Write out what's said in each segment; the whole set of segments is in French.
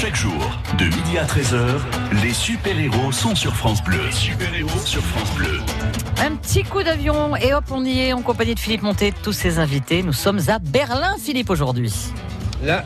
Chaque jour, de midi à 13h, les super-héros sont sur France Bleu. super-héros sur France Bleu. Un petit coup d'avion et hop, on y est en compagnie de Philippe Monté, tous ses invités. Nous sommes à Berlin, Philippe, aujourd'hui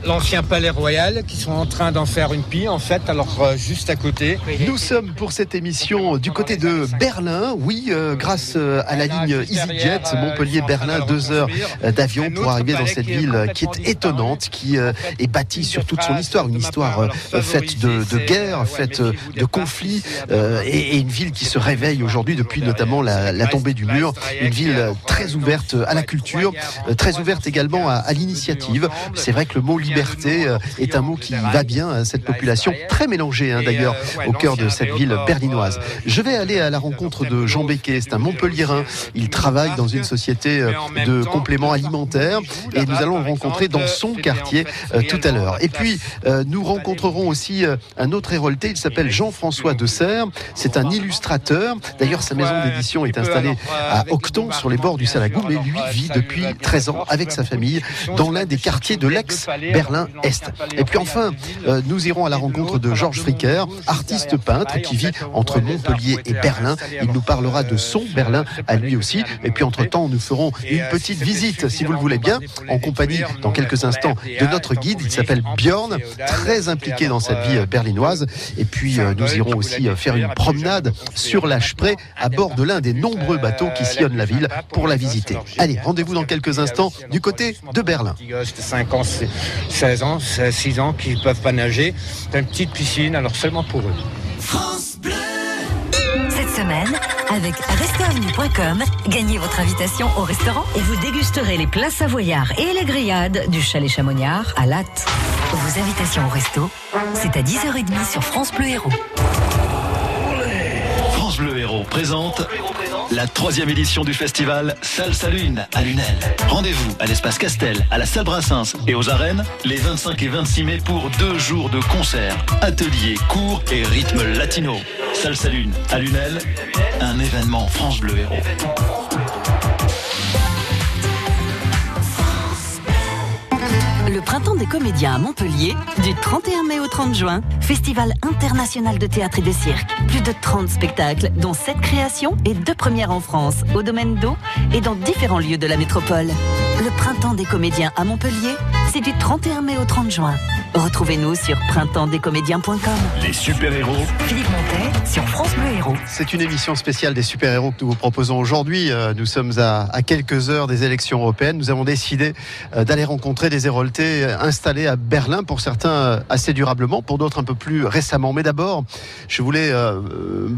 l'ancien palais royal, qui sont en train d'en faire une pie, en fait, alors euh, juste à côté. Nous sommes pour cette émission du côté de Berlin, oui, euh, grâce euh, à la ligne EasyJet, Montpellier-Berlin, deux heures d'avion pour arriver dans cette ville qui est étonnante, qui est bâtie sur toute son histoire, une histoire faite de, de guerre, faite de conflits, et, une ville qui se réveille aujourd'hui depuis notamment la, la, tombée du mur, une ville très ouverte à la culture, très ouverte également à, à l'initiative. C'est vrai que le mot liberté euh, est un mot qui va bien à cette population très mélangée hein, d'ailleurs au cœur de cette ville berlinoise. Je vais aller à la rencontre de Jean Becquet, c'est un Montpellierin. Il travaille dans une société euh, de compléments alimentaires et nous allons le rencontrer dans son quartier euh, tout à l'heure. Et puis nous rencontrerons aussi un autre hérolté, il s'appelle Jean-François de Serre, c'est un illustrateur. D'ailleurs sa maison d'édition est installée à Octon sur les bords du Salagou, mais lui vit depuis 13 ans avec sa famille dans l'un des quartiers de l'ex Berlin-Est. Et puis enfin, euh, nous irons à la rencontre de Georges Fricker, artiste peintre qui vit entre Montpellier et Berlin. Il nous parlera de son Berlin à lui aussi. Et puis entre-temps, nous ferons une petite visite, si vous le voulez bien, en compagnie, dans quelques instants, de notre guide. Il s'appelle Bjorn, très impliqué dans cette vie berlinoise. Et puis, euh, nous irons aussi euh, faire une promenade sur la Spree à bord de l'un des nombreux bateaux qui sillonnent la ville pour la visiter. Allez, rendez-vous dans quelques instants du côté de Berlin. 16 ans, 6 ans qui ne peuvent pas nager. C'est une petite piscine, alors seulement pour eux. France Bleu Cette semaine, avec restaurant.com, gagnez votre invitation au restaurant et vous dégusterez les plats savoyards et les grillades du chalet Chamonniard à Latte. Vos invitations au resto, c'est à 10h30 sur France Bleu Héros. France Bleu Héros présente la troisième édition du festival Salsa Lune à Lunel. Rendez-vous à l'espace Castel, à la salle Brassens et aux arènes les 25 et 26 mai pour deux jours de concerts, ateliers, cours et rythme latino. Salsa Lune à Lunel, un événement France Bleu Héros. Printemps des comédiens à Montpellier, du 31 mai au 30 juin, Festival international de théâtre et de cirque. Plus de 30 spectacles, dont 7 créations et 2 premières en France, au domaine d'eau et dans différents lieux de la métropole. Le Printemps des comédiens à Montpellier, c'est du 31 mai au 30 juin. Retrouvez-nous sur printempsdescomédiens.com. Les super-héros. Philippe Montet sur France Bleu Héros. C'est une émission spéciale des super-héros que nous vous proposons aujourd'hui. Euh, nous sommes à, quelques heures des élections européennes. Nous avons décidé euh, d'aller rencontrer des héroltés euh, installés à Berlin, pour certains assez durablement, pour d'autres un peu plus récemment. Mais d'abord, je voulais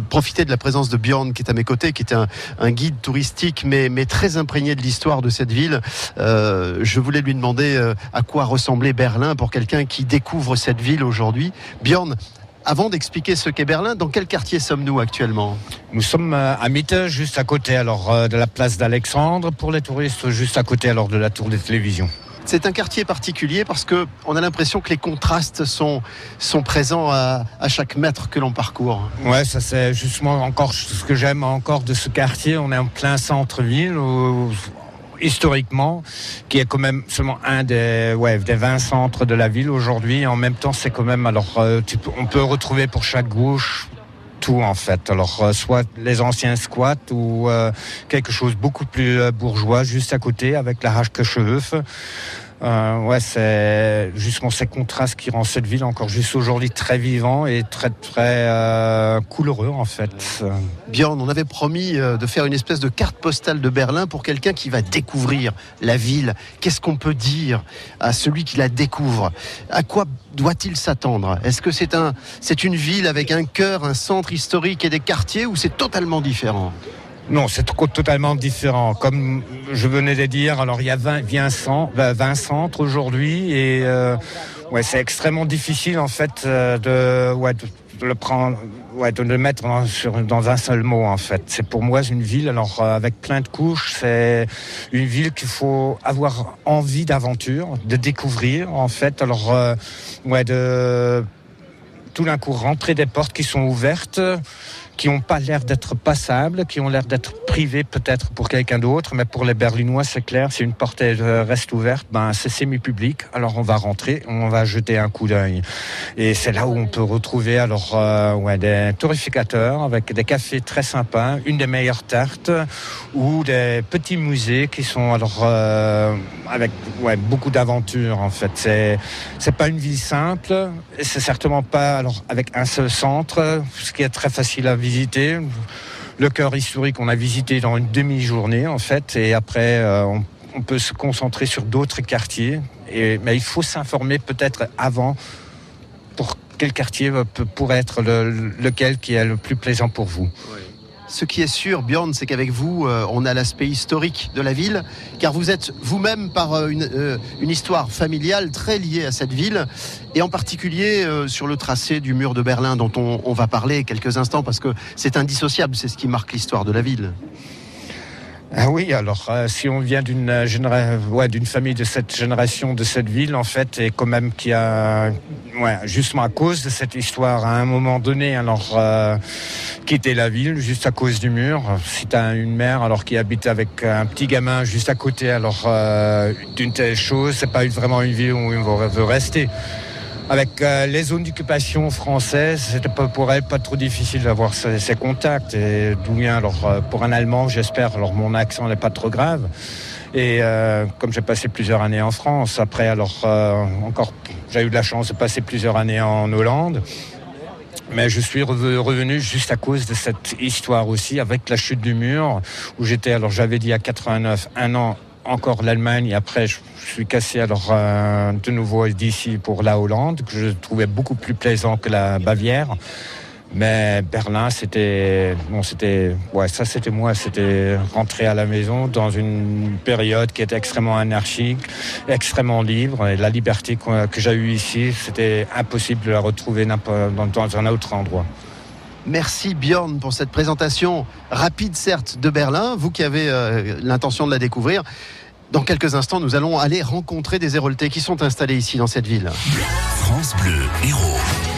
profiter de la présence de Bjorn qui est à mes côtés, qui est un, guide touristique, mais, mais très imprégné de l'histoire de cette ville. je voulais lui demander à quoi ressemblait Berlin pour quelqu'un qui découvre cette ville aujourd'hui. Bjorn, avant d'expliquer ce qu'est Berlin, dans quel quartier sommes-nous actuellement? Nous sommes à Mitte, juste à côté alors euh, de la place d'Alexandre pour les touristes, juste à côté alors de la tour des télévisions. C'est un quartier particulier parce que on a l'impression que les contrastes sont, sont présents à, à chaque mètre que l'on parcourt. Ouais, ça c'est justement encore ce que j'aime encore de ce quartier. On est en plein centre-ville où historiquement, qui est quand même seulement un des, ouais, des 20 centres de la ville aujourd'hui. En même temps, c'est quand même, alors, euh, on peut retrouver pour chaque gauche tout en fait. Alors euh, soit les anciens squats ou euh, quelque chose beaucoup plus bourgeois juste à côté avec la hache que. Euh, ouais, c'est justement ces contrastes qui rend cette ville encore juste aujourd'hui très vivant et très très euh, couleur en fait. Bjorn, on avait promis euh, de faire une espèce de carte postale de Berlin pour quelqu'un qui va découvrir la ville. Qu'est-ce qu'on peut dire à celui qui la découvre? À quoi doit-il s'attendre? Est-ce que c'est un, c'est une ville avec un cœur, un centre historique et des quartiers ou c'est totalement différent? Non, c'est totalement différent. Comme je venais de dire, alors il y a 20, 20 centres aujourd'hui et euh, ouais, c'est extrêmement difficile en fait euh, de, ouais, de, le prendre, ouais, de le mettre dans un seul mot en fait. C'est pour moi une ville, alors euh, avec plein de couches, c'est une ville qu'il faut avoir envie d'aventure, de découvrir en fait. Alors ouais, de tout d'un coup rentrer des portes qui sont ouvertes qui n'ont pas l'air d'être passables, qui ont l'air d'être privés peut-être pour quelqu'un d'autre, mais pour les Berlinois, c'est clair, si une porte reste ouverte, ben, c'est semi-public, alors on va rentrer, on va jeter un coup d'œil. Et c'est là où on peut retrouver alors euh, des torréficateurs avec des cafés très sympas, une des meilleures tartes, ou des petits musées qui sont alors euh, avec beaucoup d'aventures en fait. C'est c'est pas une ville simple, c'est certainement pas alors avec un seul centre, ce qui est très facile à visiter. Le cœur historique, on a visité dans une demi-journée en fait, et après euh, on, peut se concentrer sur d'autres quartiers. Mais il faut s'informer peut-être avant pour quel quartier pourrait être le, lequel qui est le plus plaisant pour vous. Ce qui est sûr, Bjorn, c'est qu'avec vous, euh, on a l'aspect historique de la ville, car vous êtes vous-même par euh, une, euh, une, histoire familiale très liée à cette ville, et en particulier sur le tracé du mur de Berlin, dont on, on va parler quelques instants, parce que c'est indissociable, c'est ce qui marque l'histoire de la ville. Ah oui, alors euh, si on vient d'une euh, ouais, d'une famille de cette génération, de cette ville, en fait, et quand même qui a, justement à cause de cette histoire, à un moment donné, alors euh, quitté la ville juste à cause du mur. Si tu as une mère alors qui habite avec un petit gamin juste à côté, alors d'une telle chose, c'est pas vraiment une ville où on veut rester avec euh, les zones d'occupation françaises, c'était pas pour elle pas trop difficile d'avoir ces, contacts. Et d'où vient alors euh, pour un Allemand, j'espère, alors mon accent n'est pas trop grave. Et euh, comme j'ai passé plusieurs années en France, après alors euh, encore, j'ai eu de la chance de passer plusieurs années en Hollande. Mais je suis revenu juste à cause de cette histoire aussi, avec la chute du mur, où j'étais, alors j'avais dit à 89, un an encore l'Allemagne. Après, je, suis cassé alors euh, de nouveau d'ici pour la Hollande, que je trouvais beaucoup plus plaisant que la Bavière. Mais Berlin, c'était, bon, c'était, ouais, ça c'était moi, c'était rentrer à la maison dans une période qui était extrêmement anarchique, extrêmement libre. Et la liberté que, j'ai eue ici, c'était impossible de la retrouver dans un autre endroit. Merci Bjorn pour cette présentation rapide certes de Berlin, vous qui avez euh, l'intention de la découvrir. Dans quelques instants, nous allons aller rencontrer des Héroltais qui sont installés ici dans cette ville. France Bleu, héros.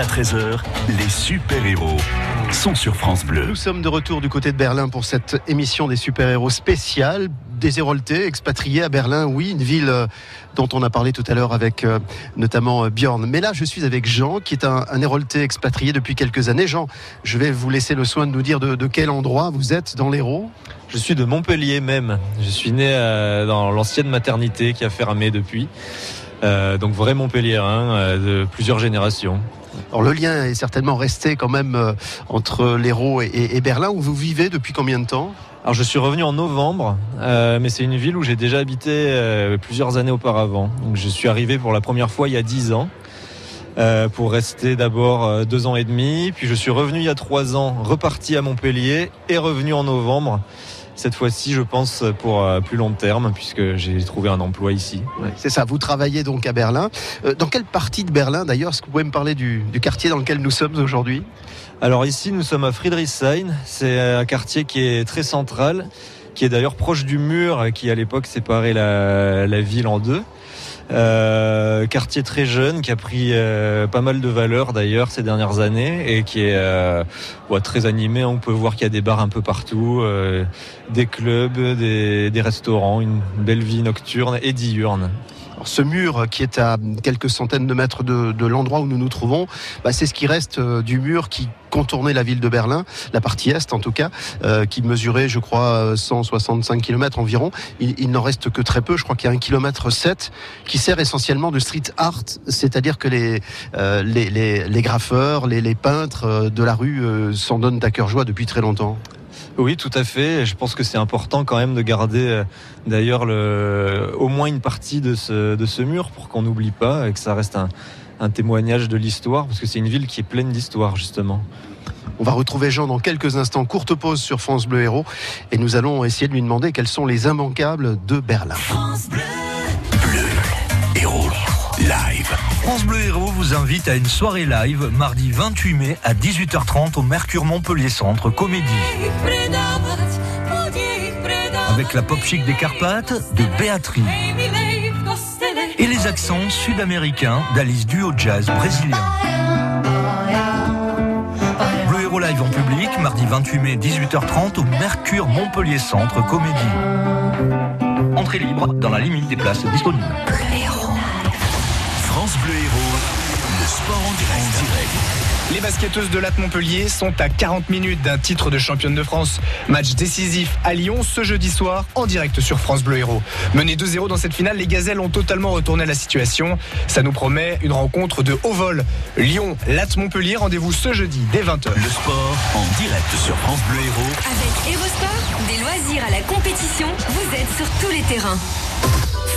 À 13h, les super-héros sont sur France Bleu. Nous sommes de retour du côté de Berlin pour cette émission des super-héros spéciales. Des Héroltais expatriés à Berlin, oui, une ville euh, dont on a parlé tout à l'heure avec euh, notamment euh, Bjorn. Mais là, je suis avec Jean, qui est un, un Héroltais expatrié depuis quelques années. Jean, je vais vous laisser le soin de nous dire de, de quel endroit vous êtes dans l'Hérault. Je suis de Montpellier même. Je suis né euh, dans l'ancienne maternité qui a fermé depuis. Euh, donc vrai Montpellier, hein, de plusieurs générations. Alors le lien est certainement resté quand même euh, entre l'Hérault et, Berlin, où vous vivez depuis combien de temps? Je suis revenu en novembre, euh, mais c'est une ville où j'ai déjà habité euh, plusieurs années auparavant. Je suis arrivé pour la première fois il y a dix ans. pour rester d'abord deux ans et demi, puis je suis revenu il y a trois ans, reparti à Montpellier et revenu en novembre. Cette fois-ci, je pense pour euh, plus long terme, puisque j'ai trouvé un emploi ici. Ouais. C'est ça, vous travaillez donc à Berlin. Euh, dans quelle partie de Berlin d'ailleurs Est-ce que vous pouvez me parler du, du quartier dans lequel nous sommes aujourd'hui? Alors ici, nous sommes à Friedrichshain. C'est un quartier qui est très central, qui est d'ailleurs proche du mur qui à l'époque séparait la, la ville en deux. Euh, quartier très jeune qui a pris euh, pas mal de valeur d'ailleurs ces dernières années et qui est euh, très animé. On peut voir qu'il y a des bars un peu partout, euh, des clubs, des restaurants, une belle vie nocturne et diurne. Ce mur qui est à quelques centaines de mètres de, l'endroit où nous nous trouvons, bah, c'est ce qui reste euh, du mur qui contournait la ville de Berlin, la partie est en tout cas, euh, qui mesurait, je crois, euh, 165 km environ. Il, n'en reste que très peu, je crois qu'il y a un kilomètre 7 qui sert essentiellement de street art, c'est-à-dire que les, euh, les, les, graffeurs, les, les peintres euh, de la rue euh, s'en donnent à cœur joie depuis très longtemps. Oui, tout à fait. Je pense que c'est important quand même de garder euh, d'ailleurs le, au moins une partie de ce, de ce mur pour qu'on n'oublie pas et que ça reste un, un témoignage de l'histoire parce que c'est une ville qui est pleine d'histoire justement. On va retrouver Jean dans quelques instants. Courte pause sur France Bleu Héros et nous allons essayer de lui demander quels sont les immanquables de Berlin. Héros live. France Bleu Héros vous invite à une soirée live mardi 28 mai à 18h30 au Mercure Montpellier Centre Comédie. Avec la pop chic des Carpates de Béatrice et les accents sud-américains d'Alice Duo Jazz brésilien. Bleu Héros live en public mardi 28 mai 18h30 au Mercure Montpellier Centre Comédie. Entrée libre dans la limite des places disponibles. Sport en direct. Les basketteuses de Latte Montpellier sont à 40 minutes d'un titre de championne de France. Match décisif à Lyon ce jeudi soir en direct sur France Bleu Héros. Menées 2-0 dans cette finale, les gazelles ont totalement retourné la situation. Ça nous promet une rencontre de haut vol. Lyon, Latte Montpellier, rendez-vous ce jeudi dès 20h. Le sport en direct sur France Bleu Héros. Avec Hérosport, des loisirs à la compétition, vous êtes sur tous les terrains.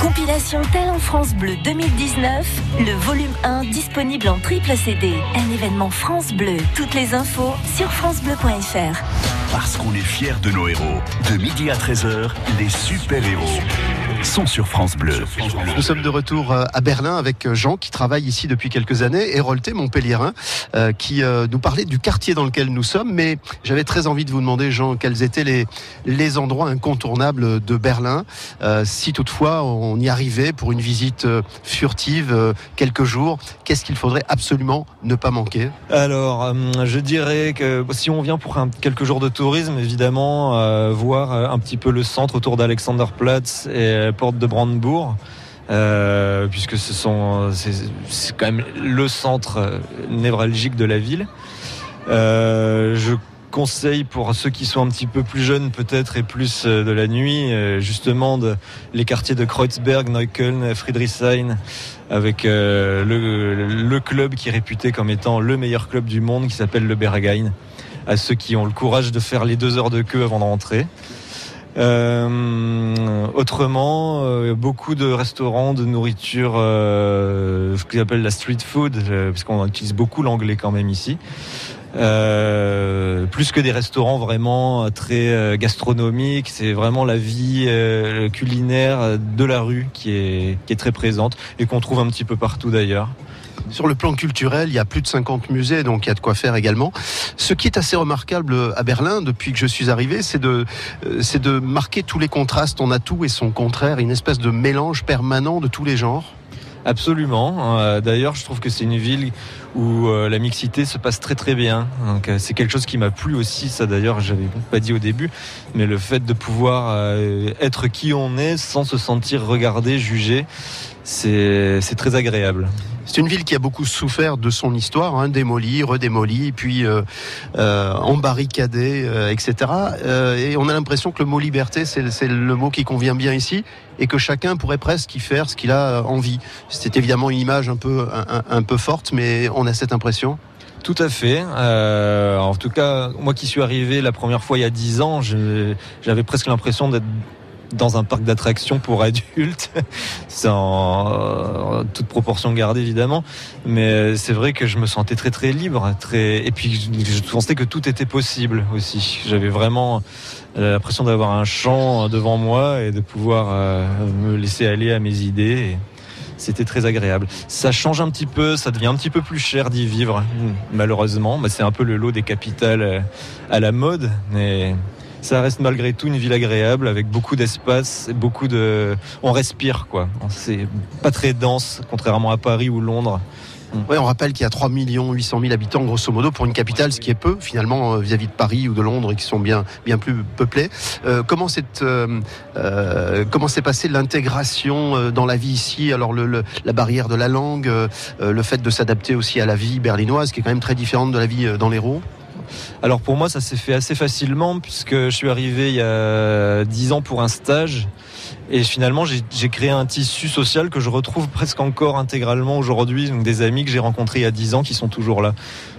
Compilation Talent France Bleu 2019, le volume 1 disponible en triple CD. Un événement France Bleu. Toutes les infos sur francebleu.fr. Parce qu'on est fiers de nos héros. De midi à 13h, les super-héros sont sur France Bleu. Nous sommes de retour euh, à Berlin avec euh, Jean qui travaille ici depuis quelques années, Hérolté Montpellierin, euh, qui nous parlait du quartier dans lequel nous sommes. Mais j'avais très envie de vous demander, Jean, quels étaient les, les endroits incontournables de Berlin, si toutefois on y arrivait pour une visite euh, furtive euh, quelques jours. Qu'est-ce qu'il faudrait absolument ne pas manquer? Alors, euh, je dirais que si on vient pour un- quelques jours de tourisme, évidemment, voir un petit peu le centre autour d'Alexanderplatz et porte de Brandebourg. puisque ce sont c'est quand même le centre névralgique de la ville. Conseille pour ceux qui sont un petit peu plus jeunes peut-être et plus euh, de la nuit, euh, justement de, les quartiers de Kreuzberg, Neukölln, Friedrichshain, avec euh, le, le club qui est réputé comme étant le meilleur club du monde qui s'appelle le Berghain, à ceux qui ont le courage de faire les deux heures de queue avant de rentrer. Euh, autrement, euh, beaucoup de restaurants de nourriture, euh, ce qu'ils appellent la street food, parce qu'on utilise beaucoup l'anglais quand même ici. Euh, plus que des restaurants vraiment très gastronomiques, c'est vraiment la vie culinaire de la rue qui est, qui est très présente et qu'on trouve un petit peu partout d'ailleurs. Sur le plan culturel, il y a plus de 50 musées, donc il y a de quoi faire également. Ce qui est assez remarquable à Berlin, depuis que je suis arrivé, c'est de, euh, c'est de marquer tous les contrastes. On a tout et son contraire, une espèce de mélange permanent de tous les genres. Absolument. Euh, d'ailleurs, je trouve que c'est une ville où euh, la mixité se passe très très bien. Donc c'est quelque chose qui m'a plu aussi. Ça d'ailleurs, j'avais pas dit au début, mais le fait de pouvoir être qui on est sans se sentir regardé, jugé, c'est très agréable. C'est une ville qui a beaucoup souffert de son histoire, hein, démolie, redémolie, puis euh, euh, embarricadée, euh, etc. Et on a l'impression que le mot liberté, c'est le mot qui convient bien ici, et que chacun pourrait presque y faire ce qu'il a envie. C'est évidemment une image un peu, un, peu forte, mais on a cette impression. Tout à fait. En tout cas, moi qui suis arrivé la première fois il y a dix ans, j'avais presque l'impression d'être dans un parc d'attractions pour adultes, sans euh, toute proportion gardée évidemment, mais c'est vrai que je me sentais très très libre, très et puis je pensais que tout était possible aussi. J'avais vraiment euh, l'impression d'avoir un champ devant moi et de pouvoir euh, me laisser aller à mes idées. c'était très agréable. Ça change un petit peu, ça devient un petit peu plus cher d'y vivre, malheureusement. C'est un peu le lot des capitales à la mode, mais ça reste malgré tout une ville agréable avec beaucoup d'espace, beaucoup de, on respire quoi. C'est pas très dense, contrairement à Paris ou Londres. Oui, on rappelle qu'il y a 3 800 000 habitants, grosso modo, pour une capitale, ce qui est peu, finalement, euh, vis-à-vis de Paris ou de Londres, qui sont bien, bien plus peuplés. Euh, comment s'est euh, euh, s'est passée l'intégration euh, dans la vie ici? Alors, le, la barrière de la langue, le fait de s'adapter aussi à la vie berlinoise, qui est quand même très différente de la vie dans l'Hérault alors pour moi, ça s'est fait assez facilement puisque je suis arrivé il y a 10 ans pour un stage. Et finalement, j'ai créé un tissu social que je retrouve presque encore intégralement aujourd'hui. Donc des amis que j'ai rencontrés il y a 10 ans qui sont toujours là.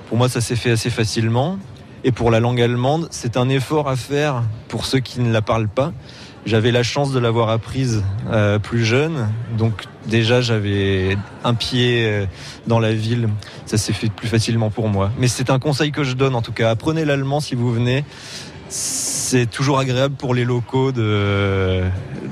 Pour moi, ça s'est fait assez facilement. Et pour la langue allemande, c'est un effort à faire pour ceux qui ne la parlent pas. J'avais la chance de l'avoir apprise euh, plus jeune, donc déjà j'avais un pied euh, dans la ville, ça s'est fait plus facilement pour moi. Mais c'est un conseil que je donne en tout cas, apprenez l'allemand si vous venez c'est toujours agréable pour les locaux de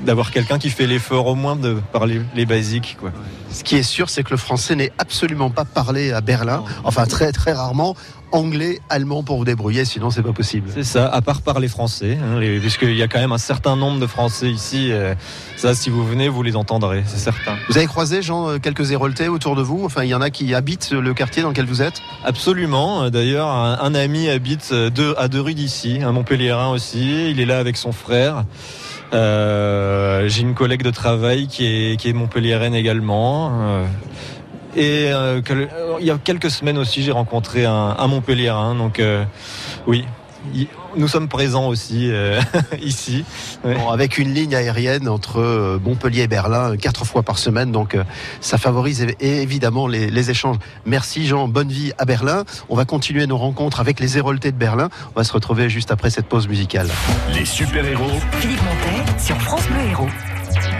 d'avoir quelqu'un qui fait l'effort au moins de parler les basiques. Quoi. Ce qui est sûr, c'est que le français n'est absolument pas parlé à Berlin, enfin très très rarement. Anglais, allemand pour vous débrouiller, sinon c'est pas possible. C'est ça, à part parler français, hein, puisqu'il y a quand même un certain nombre de Français ici. Euh, ça, si vous venez, vous les entendrez, c'est certain. Vous avez croisé, Jean, euh, quelques héroltais autour de vous? Enfin, il y en a qui habitent le quartier dans lequel vous êtes? Absolument. D'ailleurs, un, ami habite euh, deux, à deux rues d'ici, un Montpellierin aussi. Il est là avec son frère. Euh, j'ai une collègue de travail qui est, qui est montpelliéraine également. Euh, et euh, il y a quelques semaines aussi, j'ai rencontré un, un Montpellierin. Donc oui, nous sommes présents aussi euh, ici. avec une ligne aérienne entre euh, Montpellier et Berlin quatre fois par semaine, donc euh, ça favorise évidemment les, échanges. Merci Jean, bonne vie à Berlin. On va continuer nos rencontres avec les Héroltés de Berlin. On va se retrouver juste après cette pause musicale. Les super-héros. Philippe Montet sur France Bleu Héros.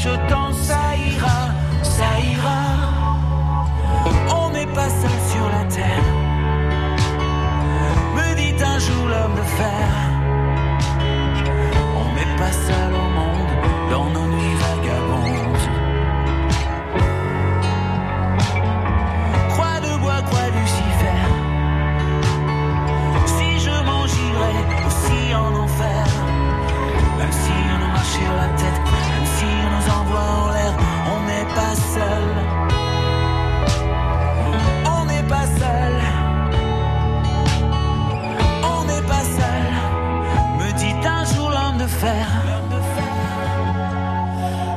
lui chuchotant ça ira, ça ira. On n'est pas seul sur la terre, me dit un jour l'homme de fer. On n'est pas seul au monde dans nos nuits vagabondes. Croix de bois, croix Lucifer. Si je m'en girais aussi en enfer, même si on marche sur la tête, en l'air, on n'est pas seul. On n'est pas seul. On n'est pas seul. Me dit un jour l'homme de fer.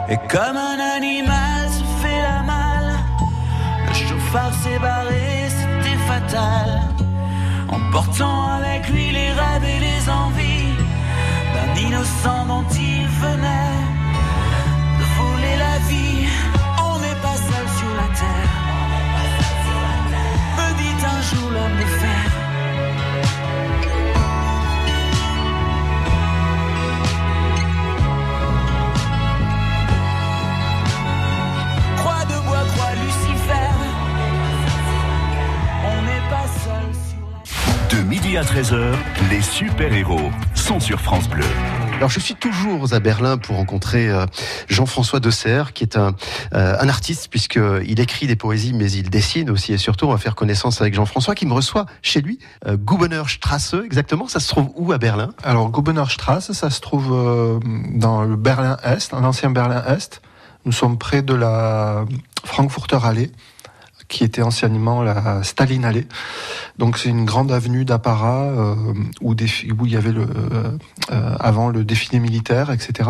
Et comme un animal se fait la malle, le chauffard s'est barré, c'était fatal. Emportant avec lui les rêves et les envies d'un innocent dont il venait On n'est pas seul sur la terre. Me un jour l'homme de fer. Croix de bois, croix Lucifer. On n'est pas seul sur la De midi à 13h, les super-héros sont sur France Bleu. Alors je suis toujours à Berlin pour rencontrer euh, Jean-François Dessert, qui est un, euh, un artiste puisqu'il écrit des poésies, mais il dessine aussi et surtout on va faire connaissance avec Jean-François qui me reçoit chez lui, euh, Goubenerstrasse exactement. Ça se trouve où à Berlin? Alors, Goubenerstrasse, ça se trouve dans le Berlin-Est, l'ancien Berlin-Est. Nous sommes près de la Frankfurter Allee, qui était anciennement la Staline Allee. Donc, c'est une grande avenue d'apparat euh, où, il y avait le, euh, euh, avant le défilé militaire, etc.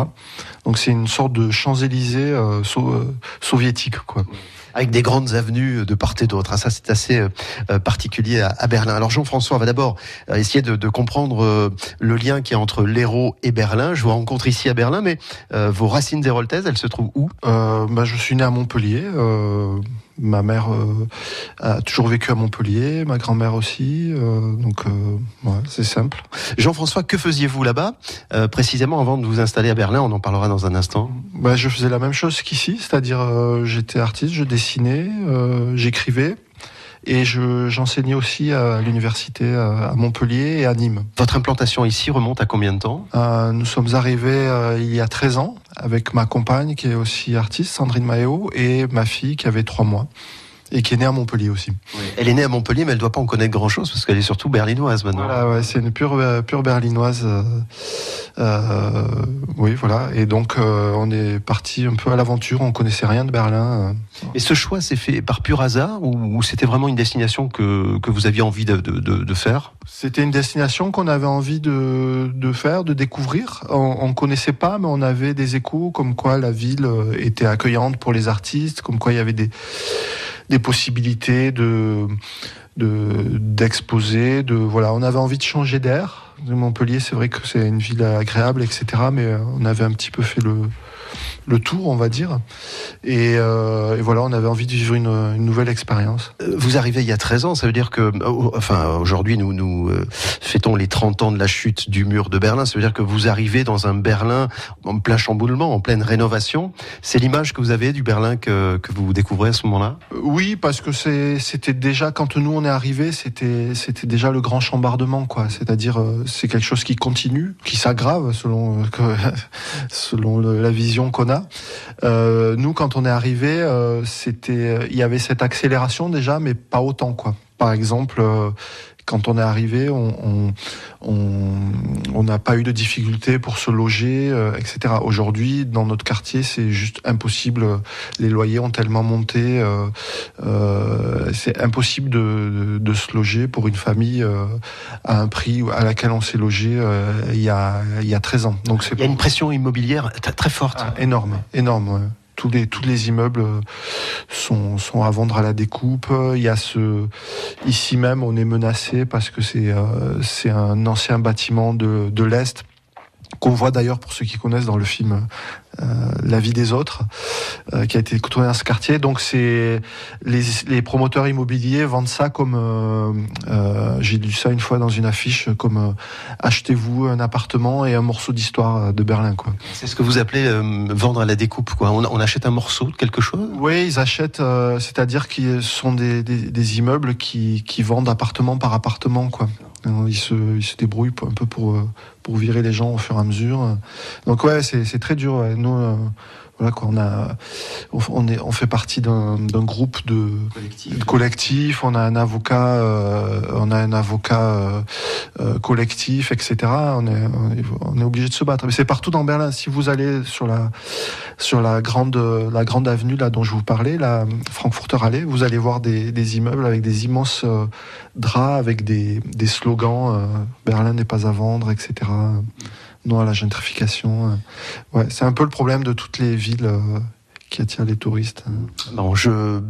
Donc, c'est une sorte de Champs-Élysées euh, so- soviétique, quoi. avec des grandes avenues de part et d'autre. Ah, Ça, c'est assez particulier à, à Berlin. Alors, Jean-François, on va d'abord essayer de, de comprendre le lien qui est entre l'Hérault et Berlin. Je vous rencontre ici à Berlin, mais vos racines héroltaises, elles se trouvent où? Bah, je suis né à Montpellier. Ma mère euh, a toujours vécu à Montpellier, ma grand-mère aussi. euh, donc, euh, ouais, c'est simple. Jean-François, que faisiez-vous là-bas, précisément avant de vous installer à Berlin? On en parlera dans un instant. Bah, je faisais la même chose qu'ici, c'est-à-dire j'étais artiste, je dessinais, j'écrivais. Et je- j'enseignais aussi à l'université euh, à Montpellier et à Nîmes. Votre implantation ici remonte à combien de temps? Euh, nous sommes arrivés euh, il y a 13 ans avec ma compagne qui est aussi artiste, Sandrine Maéo, et ma fille qui avait 3 mois et qui est née à Montpellier aussi. Elle est née à Montpellier, mais elle ne doit pas en connaître grand-chose parce qu'elle est surtout berlinoise maintenant. Voilà, ouais, c'est une pure, euh, pure berlinoise. euh, euh, oui, voilà. Et donc, euh, on est parti un peu à l'aventure. On connaissait rien de Berlin. Et ce choix s'est fait par pur hasard ou, ou c'était vraiment une destination que, que vous aviez envie de, de- faire? C'était une destination qu'on avait envie de, de faire, de découvrir. On, ne connaissait pas, mais on avait des échos comme quoi la ville était accueillante pour les artistes, comme quoi il y avait des, des possibilités de de- d'exposer, de, voilà, on avait envie de changer d'air. Montpellier, c'est vrai que c'est une ville agréable, etc. Mais on avait un petit peu fait le le tour, on va dire. Et, euh, et voilà, on avait envie de vivre une, une nouvelle expérience. Euh, Vous arrivez il y a 13 ans, ça veut dire que, euh, enfin, aujourd'hui, nous, nous euh, fêtons les 30 ans de la chute du mur de Berlin. Ça veut dire que vous arrivez dans un Berlin en plein chamboulement, en pleine rénovation. C'est l'image que vous avez du Berlin que, que vous découvrez à ce moment-là? Oui, parce que c'était déjà quand nous on est arrivé, c'était déjà le grand chambardement, quoi. C'est-à-dire c'est quelque chose qui continue, qui s'aggrave selon que- selon la vision qu'on a. Euh, nous, quand on est arrivé, euh, c'était il y avait cette accélération déjà, mais pas autant, quoi. Par exemple, euh, quand on est arrivé, on n'a pas eu de difficultés pour se loger, euh, etc. Aujourd'hui, dans notre quartier, c'est juste impossible. Les loyers ont tellement monté, euh, euh, c'est impossible de, de, se loger pour une famille à un prix à laquelle on s'est logé il, y a, il y a 13 ans. Donc il y a une pression immobilière très forte. Ah, énorme, énorme tous les, tous les immeubles euh, sont, sont à vendre à la découpe. Il y a ce, ici même, on est menacé parce que c'est euh, un ancien bâtiment de, de l'Est qu'on voit d'ailleurs pour ceux qui connaissent dans le film euh, La vie des autres, euh, qui a été tourné dans ce quartier. Donc c'est les, les, promoteurs immobiliers vendent ça comme euh, j'ai lu ça une fois dans une affiche comme achetez-vous un appartement et un morceau d'histoire de Berlin quoi. C'est ce que vous appelez vendre à la découpe quoi. On, on, achète un morceau de quelque chose? Oui, ils achètent, c'est-à-dire qu'ils sont des, des, des, immeubles qui, qui vendent appartement par appartement quoi. Ils se, ils se débrouillent un peu pour pour virer les gens au fur et à mesure. Donc ouais, c'est très dur. Nous, euh, voilà quoi, on a, on, est, on fait partie d'un groupe de collectif. collectif. On a un avocat, euh, on a un avocat euh, euh, collectif, etc. On est, on est, obligé de se battre. Mais c'est partout dans Berlin. Si vous allez sur la, sur la grande, la grande avenue là dont je vous parlais, la Frankfurter Allee, vous allez voir des, des immeubles avec des immenses draps avec des, des slogans Berlin n'est pas à vendre, etc non à la gentrification. Euh. Ouais, c'est un peu le problème de toutes les villes euh, qui attirent les touristes. Bon, je,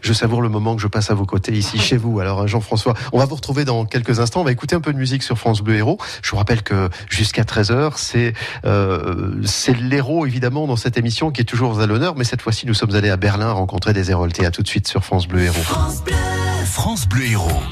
je savoure le moment que je passe à vos côtés ici chez vous. Alors Jean-François, on va vous retrouver dans quelques instants. On va écouter un peu de musique sur France Bleu Héros. Je vous rappelle que jusqu'à 13h, c'est euh, c'est l'héros évidemment dans cette émission qui est toujours à l'honneur. Mais cette fois-ci, nous sommes allés à Berlin rencontrer des Héroltais. À tout de suite sur France Bleu Héros. France Bleu, France Bleu Héros.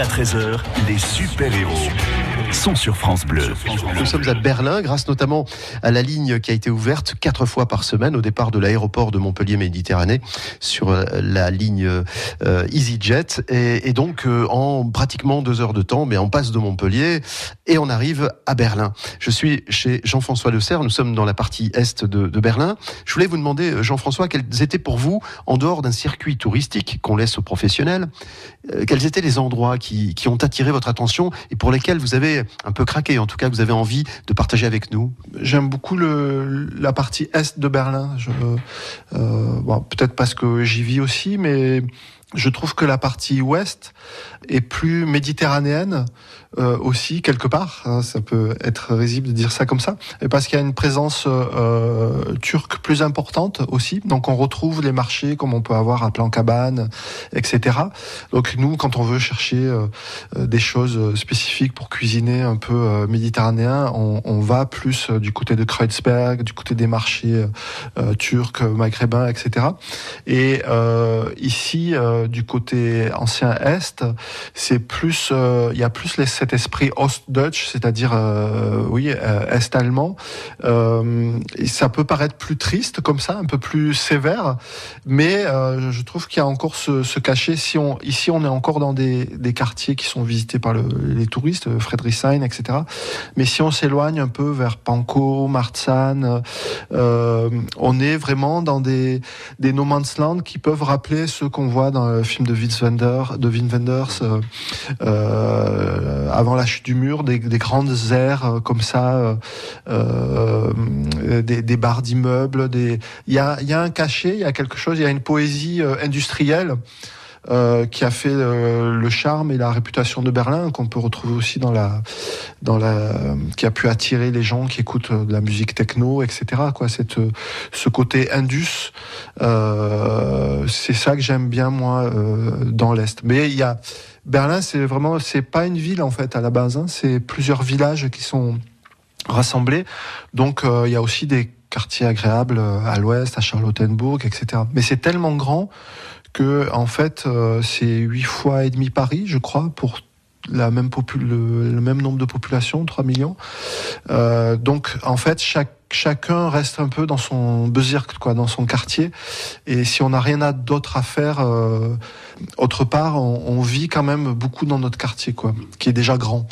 À 13h, les super-héros sont sur France Bleu. Nous sommes à Berlin grâce notamment à la ligne qui a été ouverte quatre fois par semaine au départ de l'aéroport de Montpellier Méditerranée sur euh, la ligne euh, EasyJet et, donc euh, en pratiquement deux heures de temps, mais on passe de Montpellier et on arrive à Berlin. Je suis chez Jean-François Le Serre, nous sommes dans la partie est de, Berlin. Je voulais vous demander, Jean-François, quels étaient pour vous, en dehors d'un circuit touristique qu'on laisse aux professionnels, quels étaient les endroits qui ont attiré votre attention et pour lesquels vous avez un peu craqué, en tout cas vous avez envie de partager avec nous J'aime beaucoup la partie est de Berlin. Euh, peut-être parce que j'y vis aussi, mais je trouve que la partie ouest est plus méditerranéenne euh, aussi quelque part. Hein, ça peut être risible de dire ça comme ça, et parce qu'il y a une présence euh, turque plus importante aussi. Donc on retrouve les marchés comme on peut avoir à Plan Cabane, etc. Donc nous, quand on veut chercher euh, des choses spécifiques pour cuisiner un peu euh, méditerranéen, on, on, va plus euh, du côté de Kreuzberg, du côté des marchés euh, turcs, maghrébins, etc. Et ici, du côté ancien est, c'est plus, il y a plus cet esprit Ostdeutsch, c'est-à-dire euh, oui euh, est-allemand. Euh, ça peut paraître plus triste comme ça, un peu plus sévère, mais je trouve qu'il y a encore ce, ce, cachet. Si on ici on est encore dans des, des quartiers qui sont visités par le, les touristes, Friedrichshain, etc. Mais si on s'éloigne un peu vers Pankow, Marzahn, on est vraiment dans des des no man's land qui peuvent rappeler ceux qu'on voit dans le film de Vince Wenders, de Wenders. Euh, avant la chute du mur, des, des grandes aires euh, comme ça, euh, euh, des, barres d'immeubles. Des... Il y a, y a un cachet, il y a quelque chose, il y a une poésie industrielle. Euh, qui a fait euh, le charme et la réputation de Berlin, qu'on peut retrouver aussi dans la, dans la, qui a pu attirer les gens qui écoutent de la musique techno, etc. Quoi, cette, ce côté indus, euh, c'est ça que j'aime bien moi dans l'est. Mais il y a Berlin, c'est vraiment, c'est pas une ville en fait à la base, hein, c'est plusieurs villages qui sont rassemblés. Donc euh, il y a aussi des quartiers agréables à l'ouest, à Charlottenburg, etc. Mais c'est tellement grand que en fait euh, c'est huit fois et demi Paris, je crois, pour la même le, le, même nombre de population, 3 millions. Euh, donc en fait chacun reste un peu dans son bezirk, quoi, dans son quartier. Et si on n'a rien d'autre à faire euh, autre part, on, vit quand même beaucoup dans notre quartier, quoi, qui est déjà grand.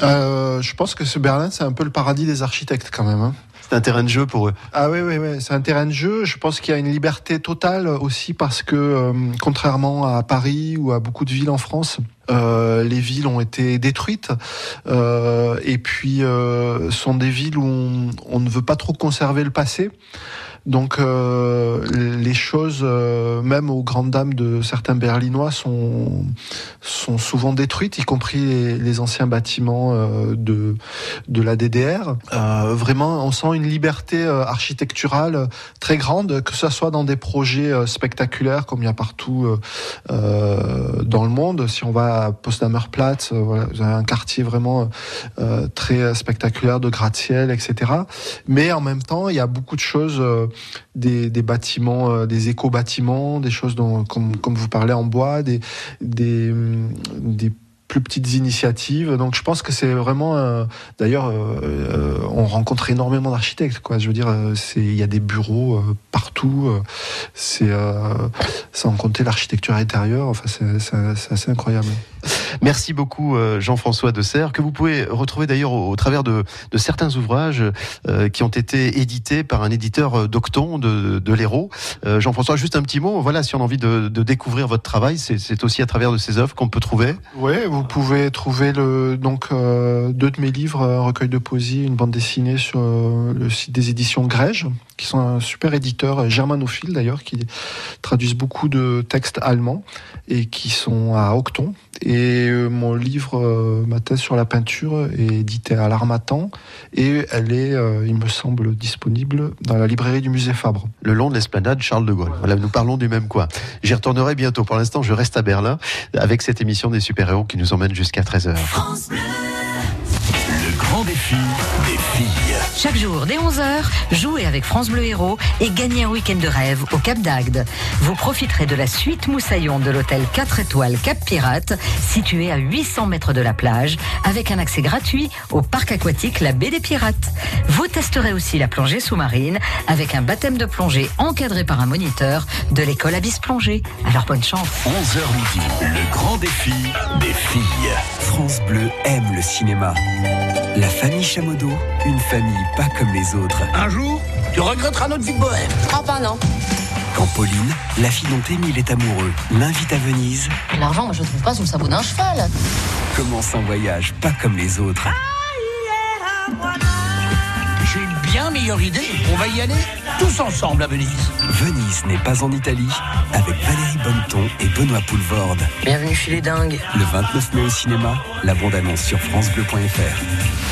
Je pense que ce Berlin, c'est un peu le paradis des architectes, quand même. Hein. C'est un terrain de jeu pour eux. Ah oui, oui, oui. c'est un terrain de jeu. Je pense qu'il y a une liberté totale aussi parce que, euh, contrairement à Paris ou à beaucoup de villes en France, euh, les villes ont été détruites euh, et puis sont des villes où on, ne veut pas trop conserver le passé. Donc euh, les choses, euh, même aux grandes dames de certains Berlinois, sont, sont souvent détruites, y compris les, les anciens bâtiments euh, de, de la DDR. Euh, vraiment, on sent une liberté euh, architecturale très grande, que ce soit dans des projets euh, spectaculaires comme il y a partout dans le monde. Si on va à Potsdamer Platz, voilà, vous avez un quartier vraiment très spectaculaire de gratte-ciel, etc. Mais en même temps, il y a beaucoup de choses des, bâtiments, euh, des éco-bâtiments, des choses dont, comme, comme vous parlez en bois, des, des, des plus petites initiatives. Donc je pense que c'est vraiment. Euh, D'ailleurs, euh, on rencontre énormément d'architectes. Quoi. Je veux dire, c'est il y a des bureaux partout. c'est sans compter l'architecture intérieure. Enfin, c'est assez incroyable. Merci beaucoup Jean-François de Serre, que vous pouvez retrouver d'ailleurs au, travers de, certains ouvrages euh, qui ont été édités par un éditeur d'Octon de, de l'Hérault. Euh, Jean-François, juste un petit mot. Voilà, si on a envie de, découvrir votre travail, c'est aussi à travers de ces œuvres qu'on peut trouver. Oui, vous pouvez trouver le, donc euh, deux de mes livres, un recueil de poésie, une bande dessinée sur le site des éditions Grège, qui sont un super éditeur germanophile d'ailleurs, qui traduisent beaucoup de textes allemands et qui sont à Octon. Et euh, mon livre, euh, ma thèse sur la peinture, est édité à l'Armatan et elle est, euh, il me semble, disponible dans la librairie du musée Fabre. Le long de l'esplanade Charles de Gaulle. Voilà, nous parlons du même coin. J'y retournerai bientôt. Pour l'instant, je reste à Berlin avec cette émission des super-héros qui nous emmène jusqu'à 13h. Le grand défi des filles. Chaque jour, dès 11h, jouez avec France Bleu Héros et gagnez un week-end de rêve au Cap d'Agde. Vous profiterez de la suite Moussaillon de l'hôtel 4 étoiles Cap Pirate, situé à 800 mètres de la plage, avec un accès gratuit au parc aquatique La Baie des Pirates. Vous testerez aussi la plongée sous-marine avec un baptême de plongée encadré par un moniteur de l'école Abyss Plongée. Alors bonne chance. 11h midi, le grand défi des filles. France Bleu aime le cinéma. La famille Chamodo, une famille pas comme les autres. Un jour, tu regretteras notre vie de bohème. Oh bah non. Quand Pauline, la fille dont Émile est amoureux, l'invite à Venise, L'argent, moi je le trouve pas sous le sabot d'un cheval. commence un voyage pas comme les autres. J'ai une bien meilleure idée. On va y aller tous ensemble à Venise. Venise n'est pas en Italie, avec Valérie Bonneton et Benoît Poulvorde. Bienvenue chez les dingues. Le 29 mai au cinéma, la bande-annonce sur francebleu.fr.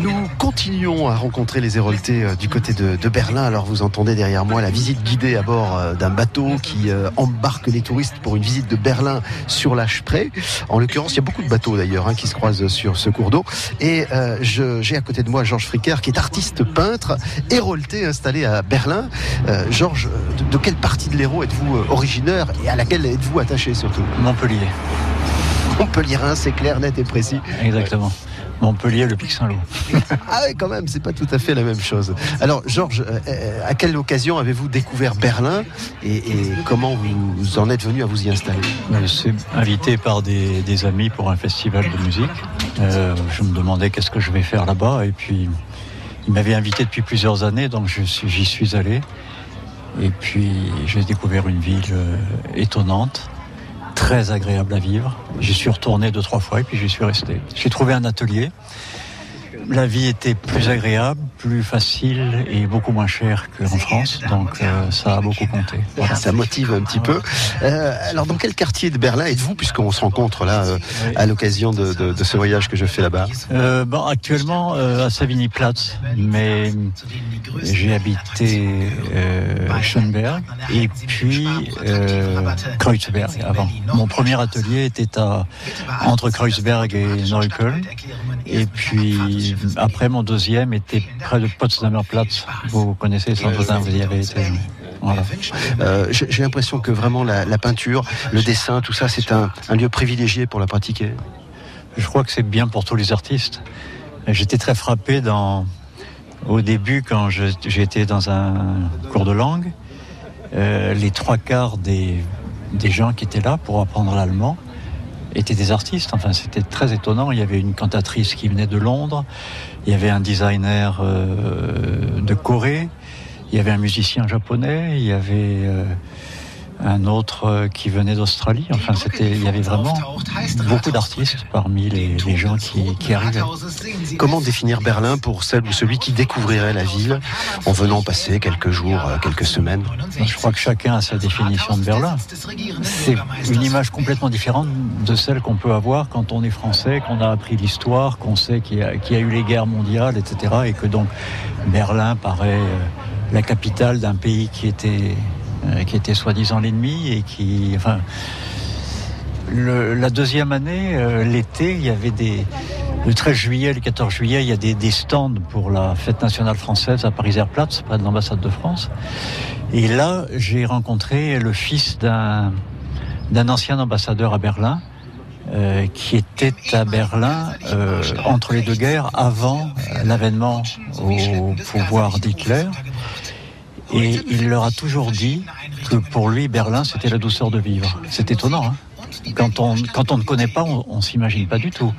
Nous continuons à rencontrer les Héroltés euh, du côté de, de Berlin. Alors vous entendez derrière moi la visite guidée à bord euh, d'un bateau qui euh, embarque les touristes pour une visite de Berlin sur la Spree. En l'occurrence, il y a beaucoup de bateaux d'ailleurs hein, qui se croisent sur ce cours d'eau. Et euh, j'ai à côté de moi Georges Fricker qui est artiste peintre, Hérolté installé à Berlin. Euh, Georges, de, de quelle partie de l'Hérault êtes-vous originaire et à laquelle êtes-vous attaché surtout? Montpellier. Montpellierin, c'est clair, net et précis. Exactement. Montpellier, le Pic Saint-Loup. Ah oui, quand même, c'est pas tout à fait la même chose. Alors, Georges, euh, euh, à quelle occasion avez-vous découvert Berlin et, et comment vous, vous en êtes venu à vous y installer? Je suis invité par des, des amis pour un festival de musique. Euh, je me demandais qu'est-ce que je vais faire là-bas. Et puis, ils m'avaient invité depuis plusieurs années, donc j'y suis allé. Et puis, j'ai découvert une ville euh, étonnante, très agréable à vivre. J'y suis retourné deux, trois fois et puis j'y suis resté. J'ai trouvé un atelier. La vie était plus agréable, plus facile et beaucoup moins chère qu'en France. Donc, euh, ça a beaucoup compté. Voilà. Ça motive un petit peu. Euh, alors, dans quel quartier de Berlin êtes-vous, puisqu'on se rencontre là euh, à l'occasion de, de- de ce voyage que je fais là-bas bon, actuellement euh, à Savigny-Platz, mais j'ai habité Schönberg et puis Kreuzberg avant. Mon premier atelier était à, entre Kreuzberg et Neukölln. Et puis après, mon deuxième était près de Potsdamer Platz. Vous connaissez sans doute, hein, vous y avez été. Voilà. Euh, J'ai l'impression que vraiment la, la peinture, le dessin, tout ça, c'est un, un lieu privilégié pour la pratiquer. Je crois que c'est bien pour tous les artistes. J'étais très frappé dans, au début quand j'étais dans un cours de langue. euh, les trois quarts des, des gens qui étaient là pour apprendre l'allemand étaient des artistes. Enfin, c'était très étonnant. Il y avait une cantatrice qui venait de Londres. Il y avait un designer euh, de Corée. Il y avait un musicien japonais. Il y avait euh, un autre euh, qui venait d'Australie. Enfin, c'était, il y avait vraiment beaucoup d'artistes parmi les, les gens qui, qui arrivaient. Comment définir Berlin pour celle ou celui qui découvrirait la ville en venant passer quelques jours, euh, quelques semaines? Je crois que chacun a sa définition de Berlin. C'est une image complètement différente de celle qu'on peut avoir quand on est français, qu'on a appris l'histoire, qu'on sait qu'il y, a- qu'il y a eu les guerres mondiales, etc. Et que donc Berlin paraît euh, la capitale d'un pays qui était, qui était soi-disant l'ennemi et qui. Enfin, la deuxième année, euh, l'été, il y avait des. Le 13 juillet, le 14 juillet, il y a des, stands pour la fête nationale française à Paris-Airplatz, près de l'ambassade de France. Et là, j'ai rencontré le fils d'un d'un ancien ambassadeur à Berlin, euh, qui était à Berlin euh, entre les deux guerres, avant euh, l'avènement au pouvoir d'Hitler. Et il leur a toujours dit que pour lui, Berlin, c'était la douceur de vivre. C'est étonnant, hein quand on, quand on ne connaît pas, on, on s'imagine pas du tout.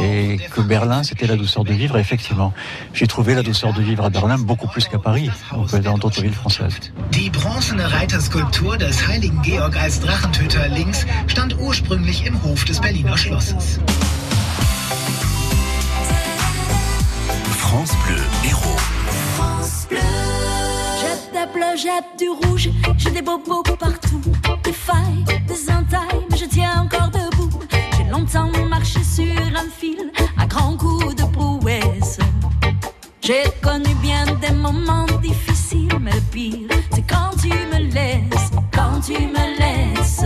Et que Berlin, c'était la douceur de vivre, effectivement. J'ai trouvé la douceur de vivre à Berlin beaucoup plus qu'à Paris, ou que dans d'autres villes françaises. Die bronzene Reiterskulptur des heiligen Georg als Drachentöter links stand ursprünglich im Hof des Berliner Schlosses. France Bleu Héros. Jette du rouge, j'ai des bobos partout, des failles, des entailles, mais je tiens encore debout. J'ai longtemps marché sur un fil, à grands coups de prouesse. J'ai connu bien des moments difficiles, mais le pire, c'est quand tu me laisses, quand tu me laisses.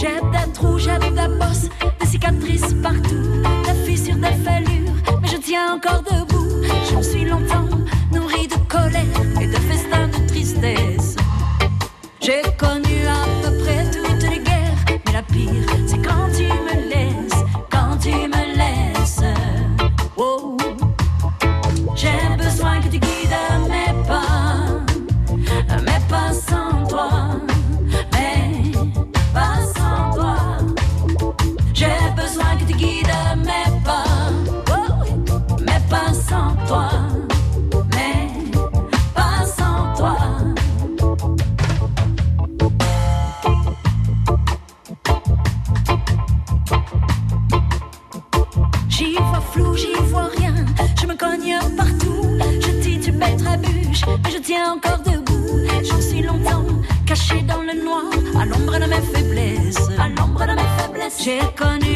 J'ai des trous, j'ai des bosses, des cicatrices partout, des fissures, des fêlures, mais je tiens encore debout. J'en suis longtemps nourri de colère et de festins de tristesse. J'ai connu à peu près toutes les guerres, mais la pire, Cogne partout. Je titube, trébuche, mais je tiens encore debout. Je suis longtemps caché dans le noir, à l'ombre de mes faiblesses. À l'ombre de mes faiblesses. J'ai connu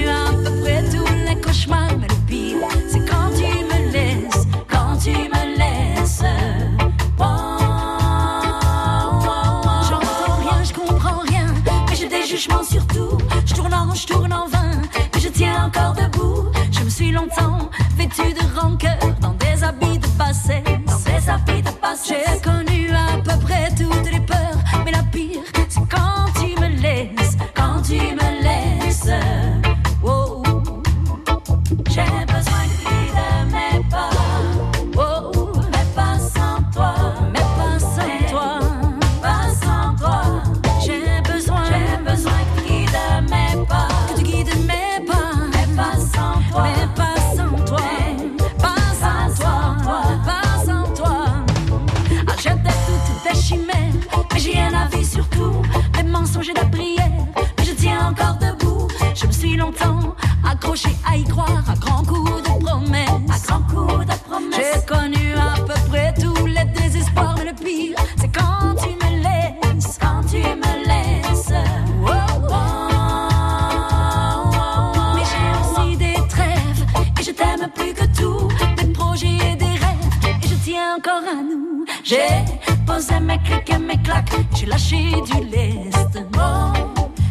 J'ai posé mes clics et mes claques, j'ai lâché du lest.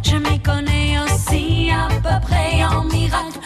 Je m'y connais aussi à peu près en miracle.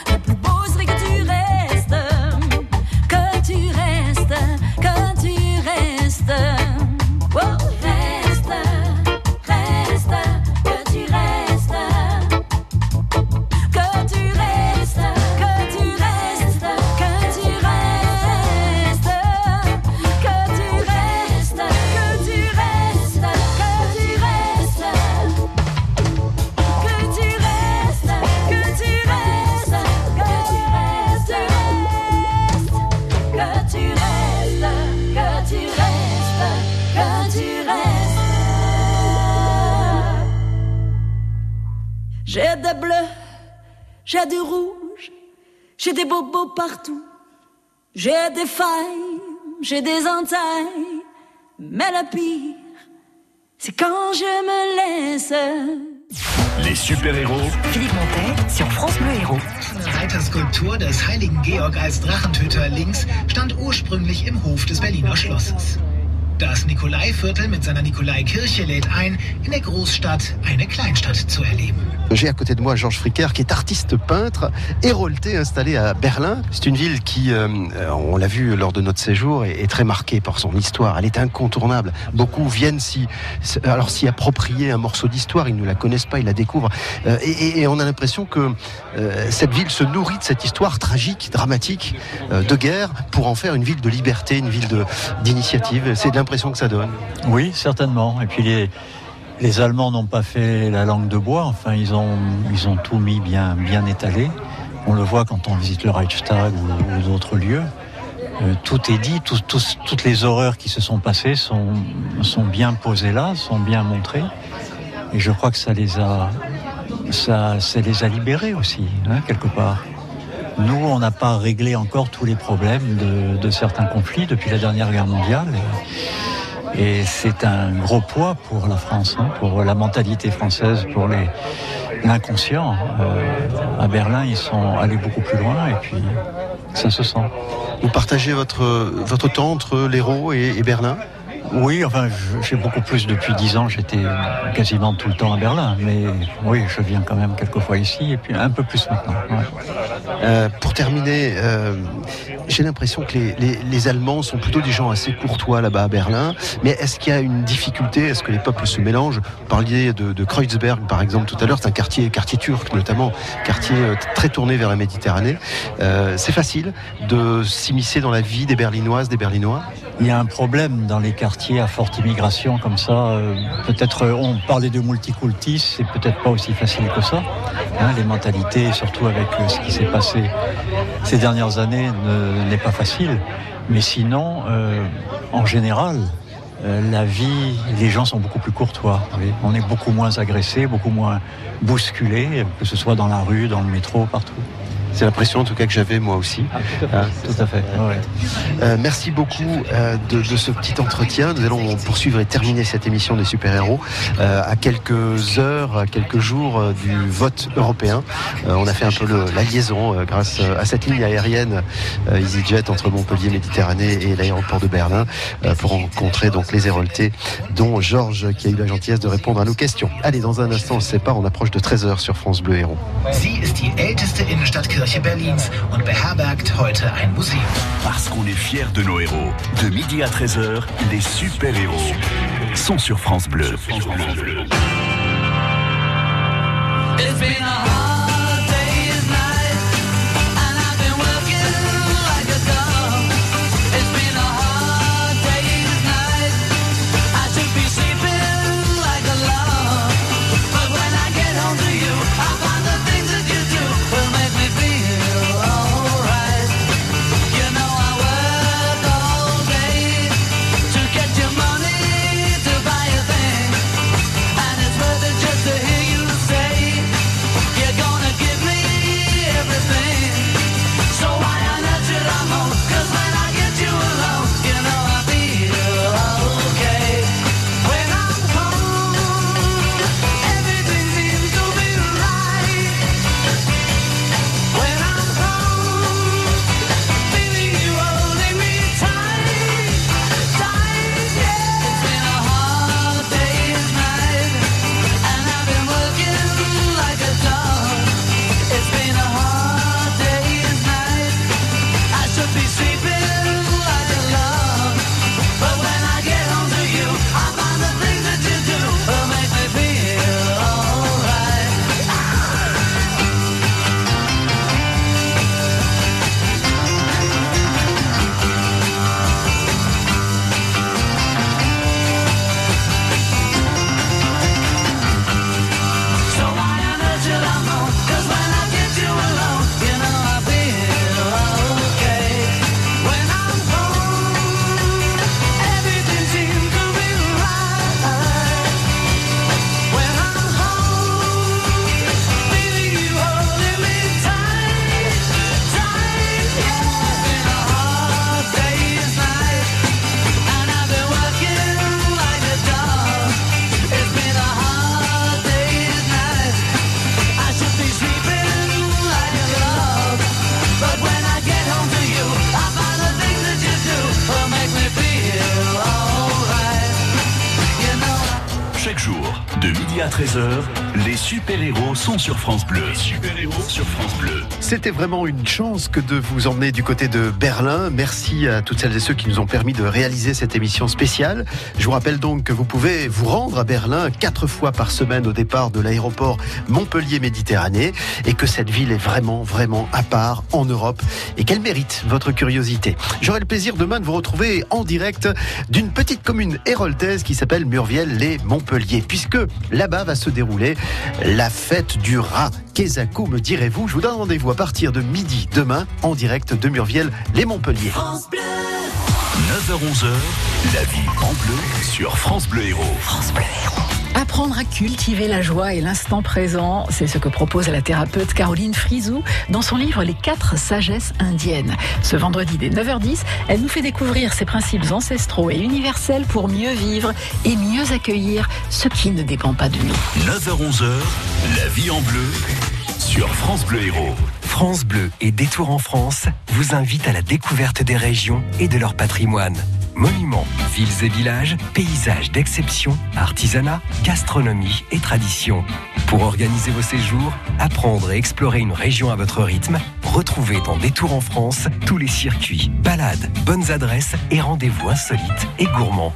J'ai du rouge, j'ai des bobos partout. J'ai des failles, j'ai des entailles. Mais le pire, c'est quand je me laisse. Les super-héros Philippe Montet sur France Bleu Héros. Eine Reiterskulptur des heiligen Georg als Drachentöter links stand ursprünglich im Hof des Berliner Schlosses. Das Nikolaiviertel mit seiner Nikolaikirche lädt ein, in der Großstadt eine Kleinstadt zu erleben. J'ai à côté de moi Georges Fricker qui est artiste peintre, hérolté, installé à Berlin. C'est une ville qui, euh, on l'a vu lors de notre séjour, est, très marquée par son histoire. Elle est incontournable. Beaucoup viennent s'y, alors s'y approprier un morceau d'histoire. Ils ne la connaissent pas, ils la découvrent. Euh, et, on a l'impression que euh, cette ville se nourrit de cette histoire tragique, dramatique, euh, de guerre, pour en faire une ville de liberté, une ville d'initiative. C'est l'impression que ça donne. Oui, certainement. Et puis les, les Allemands n'ont pas fait la langue de bois. Enfin, ils ont, ils ont tout mis bien, bien étalé. On le voit quand on visite le Reichstag ou, d'autres lieux. Euh, tout est dit, toutes les horreurs qui se sont passées sont, sont bien posées là, sont bien montrées. Et je crois que ça les a, ça, ça les a libérés aussi, hein, quelque part. Nous, on n'a pas réglé encore tous les problèmes de, certains conflits depuis la dernière guerre mondiale. Et, c'est un gros poids pour la France, hein, pour la mentalité française, pour les- l'inconscient. Euh, à Berlin, ils sont allés beaucoup plus loin et puis ça se sent. Vous partagez votre, votre temps entre l'Hérault et Berlin? Oui, enfin, j'ai beaucoup plus depuis 10 ans. J'étais quasiment tout le temps à Berlin, mais oui, je viens quand même quelques fois ici et puis un peu plus maintenant. Euh, pour terminer, euh, j'ai l'impression que les, Allemands sont plutôt des gens assez courtois là-bas à Berlin. Mais est-ce qu'il y a une difficulté? Est-ce que les peuples se mélangent? Vous parliez de, Kreuzberg, par exemple, tout à l'heure. C'est un quartier, quartier turc notamment, quartier euh, très tourné vers la Méditerranée. C'est facile de s'immiscer dans la vie des Berlinoises, des Berlinois? Il y a un problème dans les quartiers à forte immigration comme ça. euh, peut-être euh, on parlait de multicultis, c'est peut-être pas aussi facile que ça. Hein, les mentalités, surtout avec euh, ce qui s'est passé ces dernières années, ne- n'est pas facile. Mais sinon, en général, la vie, les gens sont beaucoup plus courtois. On est beaucoup moins agressé, beaucoup moins bousculé, que ce soit dans la rue, dans le métro, partout. C'est l'impression en tout cas que j'avais moi aussi. Hein, Tout à fait. ouais. Euh, merci beaucoup euh, de, de ce petit entretien. Nous allons poursuivre et terminer cette émission des super-héros euh, à quelques heures, à quelques jours euh, du vote européen. Euh, on a fait un peu le- la liaison euh, grâce à cette ligne aérienne euh, EasyJet entre Montpellier, Méditerranée et l'aéroport de Berlin euh, pour rencontrer donc les Héroltais, dont Georges qui a eu la gentillesse de répondre à nos questions. Allez, dans un instant, on se sépare. On approche de 13h sur France Bleu Héros. Berlins und beherbergt heute ein Museum. Parce qu'on est fiers de nos héros. De midi à 13h, les super-héros sont sur France Bleu. It's been a super-héros sont sur France Bleu. Super-héros sur France Bleu. C'était vraiment une chance que de vous emmener du côté de Berlin. Merci à toutes celles et ceux qui nous ont permis de réaliser cette émission spéciale. Je vous rappelle donc que vous pouvez vous rendre à Berlin quatre fois par semaine au départ de l'aéroport Montpellier-Méditerranée et que cette ville est vraiment, vraiment à part en Europe et qu'elle mérite votre curiosité. J'aurai le plaisir demain de vous retrouver en direct d'une petite commune héroltaise qui s'appelle Murviel-les-Montpellier puisque là-bas va se dérouler la fête du rat. Kézakou, me direz-vous. Je vous donne rendez-vous à partir de midi demain en direct de Murviel, les Montpellier. 9h-11h, la vie en bleu sur France Bleu Héros. France Bleu Apprendre à cultiver la joie et l'instant présent, c'est ce que propose la thérapeute Caroline Frizou dans son livre Les quatre sagesses indiennes. Ce vendredi dès 9h10, elle nous fait découvrir ses principes ancestraux et universels pour mieux vivre et mieux accueillir ce qui ne dépend pas de nous. 9h-11h, la vie en bleu sur France Bleu Héros. France Bleu et Détour en France vous invitent à la découverte des régions et de leur patrimoine. Monuments, villes et villages, paysages d'exception, artisanat, gastronomie et tradition. Pour organiser vos séjours, apprendre et explorer une région à votre rythme, retrouvez dans Détour en France tous les circuits, balades, bonnes adresses et rendez-vous insolites et gourmands.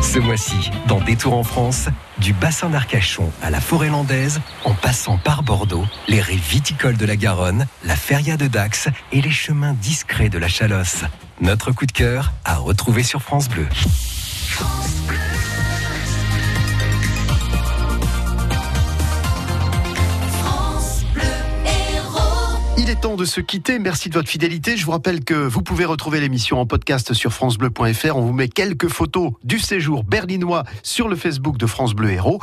Ce mois-ci, dans Détour en France, du bassin d'Arcachon à la forêt landaise, en passant par Bordeaux, les rives viticoles de la Garonne, la feria de Dax et les chemins discrets de la Chalosse. Notre coup de cœur à retrouver sur France Bleu. Il temps de se quitter. Merci de votre fidélité. Je vous rappelle que vous pouvez retrouver l'émission en podcast sur francebleu.fr. On vous met quelques photos du séjour berlinois sur le Facebook de France Bleu Héros.